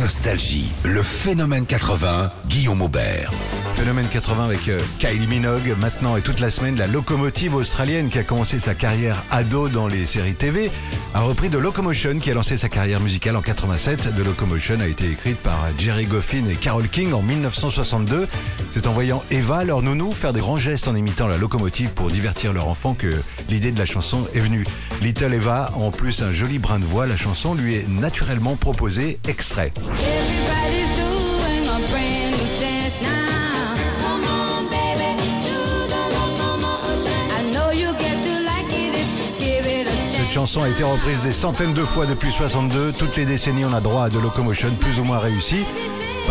Nostalgie, le phénomène 80, Guillaume Aubert. Phénomène 80 avec euh, Kylie Minogue, maintenant et toute la semaine, la locomotive australienne qui a commencé sa carrière ado dans les séries TV, a repris de Locomotion qui a lancé sa carrière musicale en 87. De Locomotion a été écrite par Jerry Goffin et Carole King en 1962. C'est en voyant Eva, leur nounou, faire des grands gestes en imitant la locomotive pour divertir leur enfant que l'idée de la chanson est venue. Little Eva, en plus un joli brin de voix, la chanson lui est naturellement proposée extrait. Chanson a été reprise des centaines de fois depuis 62. Toutes les décennies, on a droit à de Locomotion plus ou moins réussi.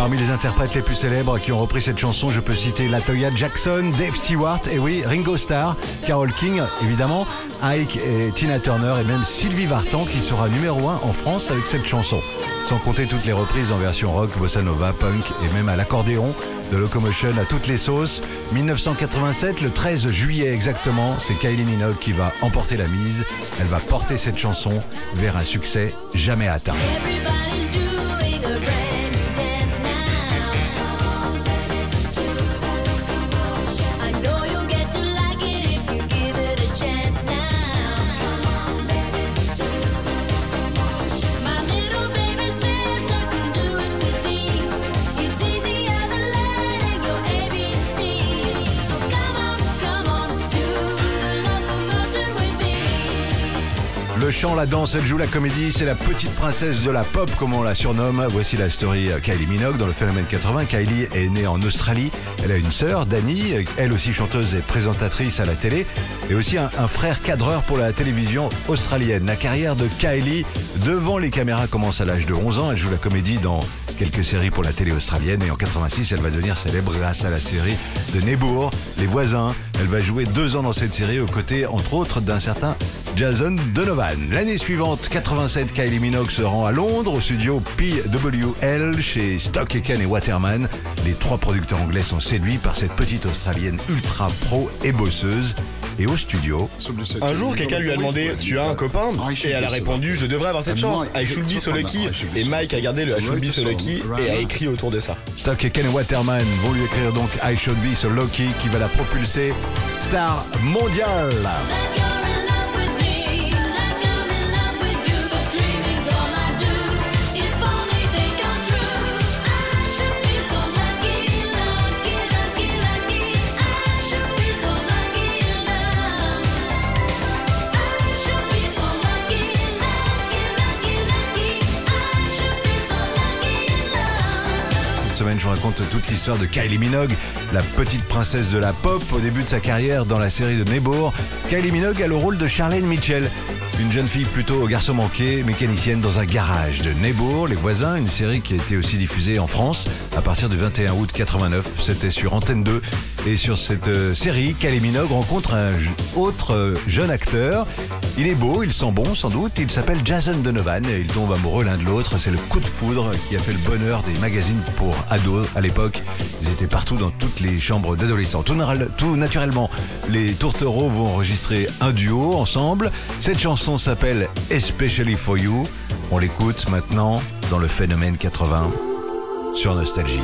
Parmi les interprètes les plus célèbres qui ont repris cette chanson, je peux citer Latoya Jackson, Dave Stewart, et oui, Ringo Starr, Carole King, évidemment, Ike et Tina Turner, et même Sylvie Vartan qui sera numéro 1 en France avec cette chanson. Sans compter toutes les reprises en version rock, bossa nova, punk et même à l'accordéon de Locomotion à toutes les sauces. 1987, le 13 juillet exactement, c'est Kylie Minogue qui va emporter la mise. Elle va porter cette chanson vers un succès jamais atteint. Le chant, la danse, elle joue la comédie, c'est la petite princesse de la pop, comme on la surnomme. Voici la story euh, Kylie Minogue dans le phénomène 80. Kylie est née en Australie. Elle a une sœur, Dani, elle aussi chanteuse et présentatrice à la télé, et aussi un, frère cadreur pour la télévision australienne. La carrière de Kylie devant les caméras commence à l'âge de 11 ans. Elle joue la comédie dans quelques séries pour la télé australienne et en 86 elle va devenir célèbre grâce à la série de Neighbour, Les Voisins. Elle va jouer deux ans dans cette série aux côtés entre autres d'un certain Jason Donovan. L'année suivante, 87, Kylie Minogue se rend à Londres au studio PWL chez Stock Aitken et Waterman. Les trois producteurs anglais sont séduits par cette petite Australienne ultra pro et bosseuse. Et au studio, Un jour, quelqu'un lui a demandé Tu as un copain? Et elle a répondu Je devrais avoir cette chance. I should be so lucky. Et Mike a gardé le I should be so lucky et a écrit autour de ça. Stock et Waterman vont lui écrire donc I Should Be So Lucky qui va la propulser star mondiale. Je vous raconte toute l'histoire de Kylie Minogue, la petite princesse de la pop au début de sa carrière dans la série de Neighbour. Kylie Minogue a le rôle de Charlene Mitchell, une jeune fille plutôt garçon manqué, mécanicienne dans un garage de Neighbour, Les Voisins, une série qui a été aussi diffusée en France à partir du 21 août 89. C'était sur Antenne 2. Et sur cette euh, série, Kylie Minogue rencontre un autre euh, jeune acteur. Il est beau, il sent bon sans doute. Il s'appelle Jason Donovan et ils tombent amoureux l'un de l'autre. C'est le coup de foudre qui a fait le bonheur des magazines pour ados à l'époque. Ils étaient partout dans toutes les chambres d'adolescents. Tout, tout naturellement, les tourtereaux vont enregistrer un duo ensemble. Cette chanson s'appelle Especially for You. On l'écoute maintenant dans le phénomène 80 sur Nostalgie.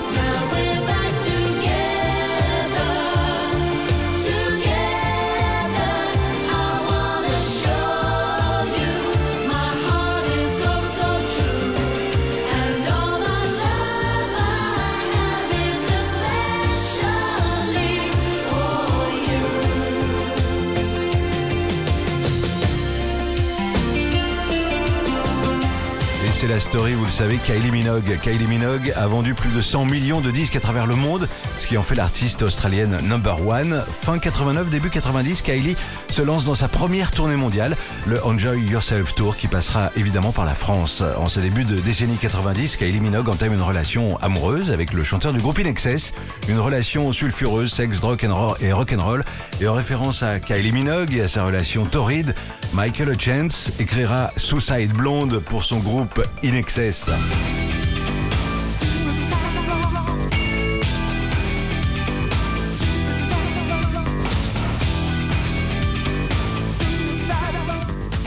La story, vous le savez, Kylie Minogue. Kylie Minogue a vendu plus de 100 millions de disques à travers le monde, ce qui en fait l'artiste australienne number one. Fin 89, début 90, Kylie se lance dans sa première tournée mondiale, le Enjoy Yourself Tour, qui passera évidemment par la France. En ce début de décennie 90, Kylie Minogue entame une relation amoureuse avec le chanteur du groupe In Excess, une relation sulfureuse, sexe, roll et rock'n'roll. Et en référence à Kylie Minogue et à sa relation torride, Michael Chance écrira Suicide Blonde pour son groupe In Excess.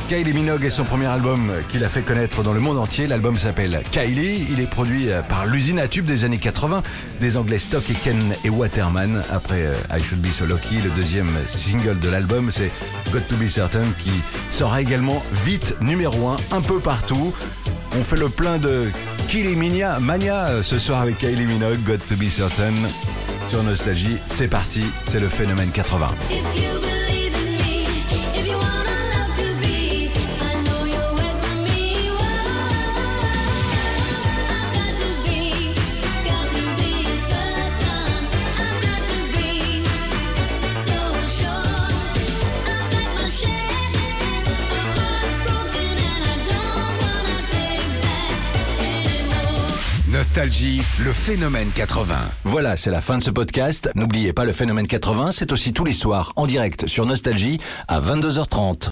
Kylie Minogue est son premier album qu'il a fait connaître dans le monde entier. L'album s'appelle Kylie. Il est produit par l'usine à tubes des années 80 des Anglais Stock et Ken et Waterman. Après euh, I Should Be So Lucky, le deuxième single de l'album, c'est Got To Be Certain qui sera également vite numéro 1 un peu partout. On fait le plein de Kylie Mania, Mania euh, ce soir avec Kylie Minogue, Got To Be Certain sur Nostalgie. C'est parti, c'est le phénomène 80. Nostalgie, le phénomène 80. Voilà, c'est la fin de ce podcast. N'oubliez pas le phénomène 80, c'est aussi tous les soirs en direct sur Nostalgie à 22h30.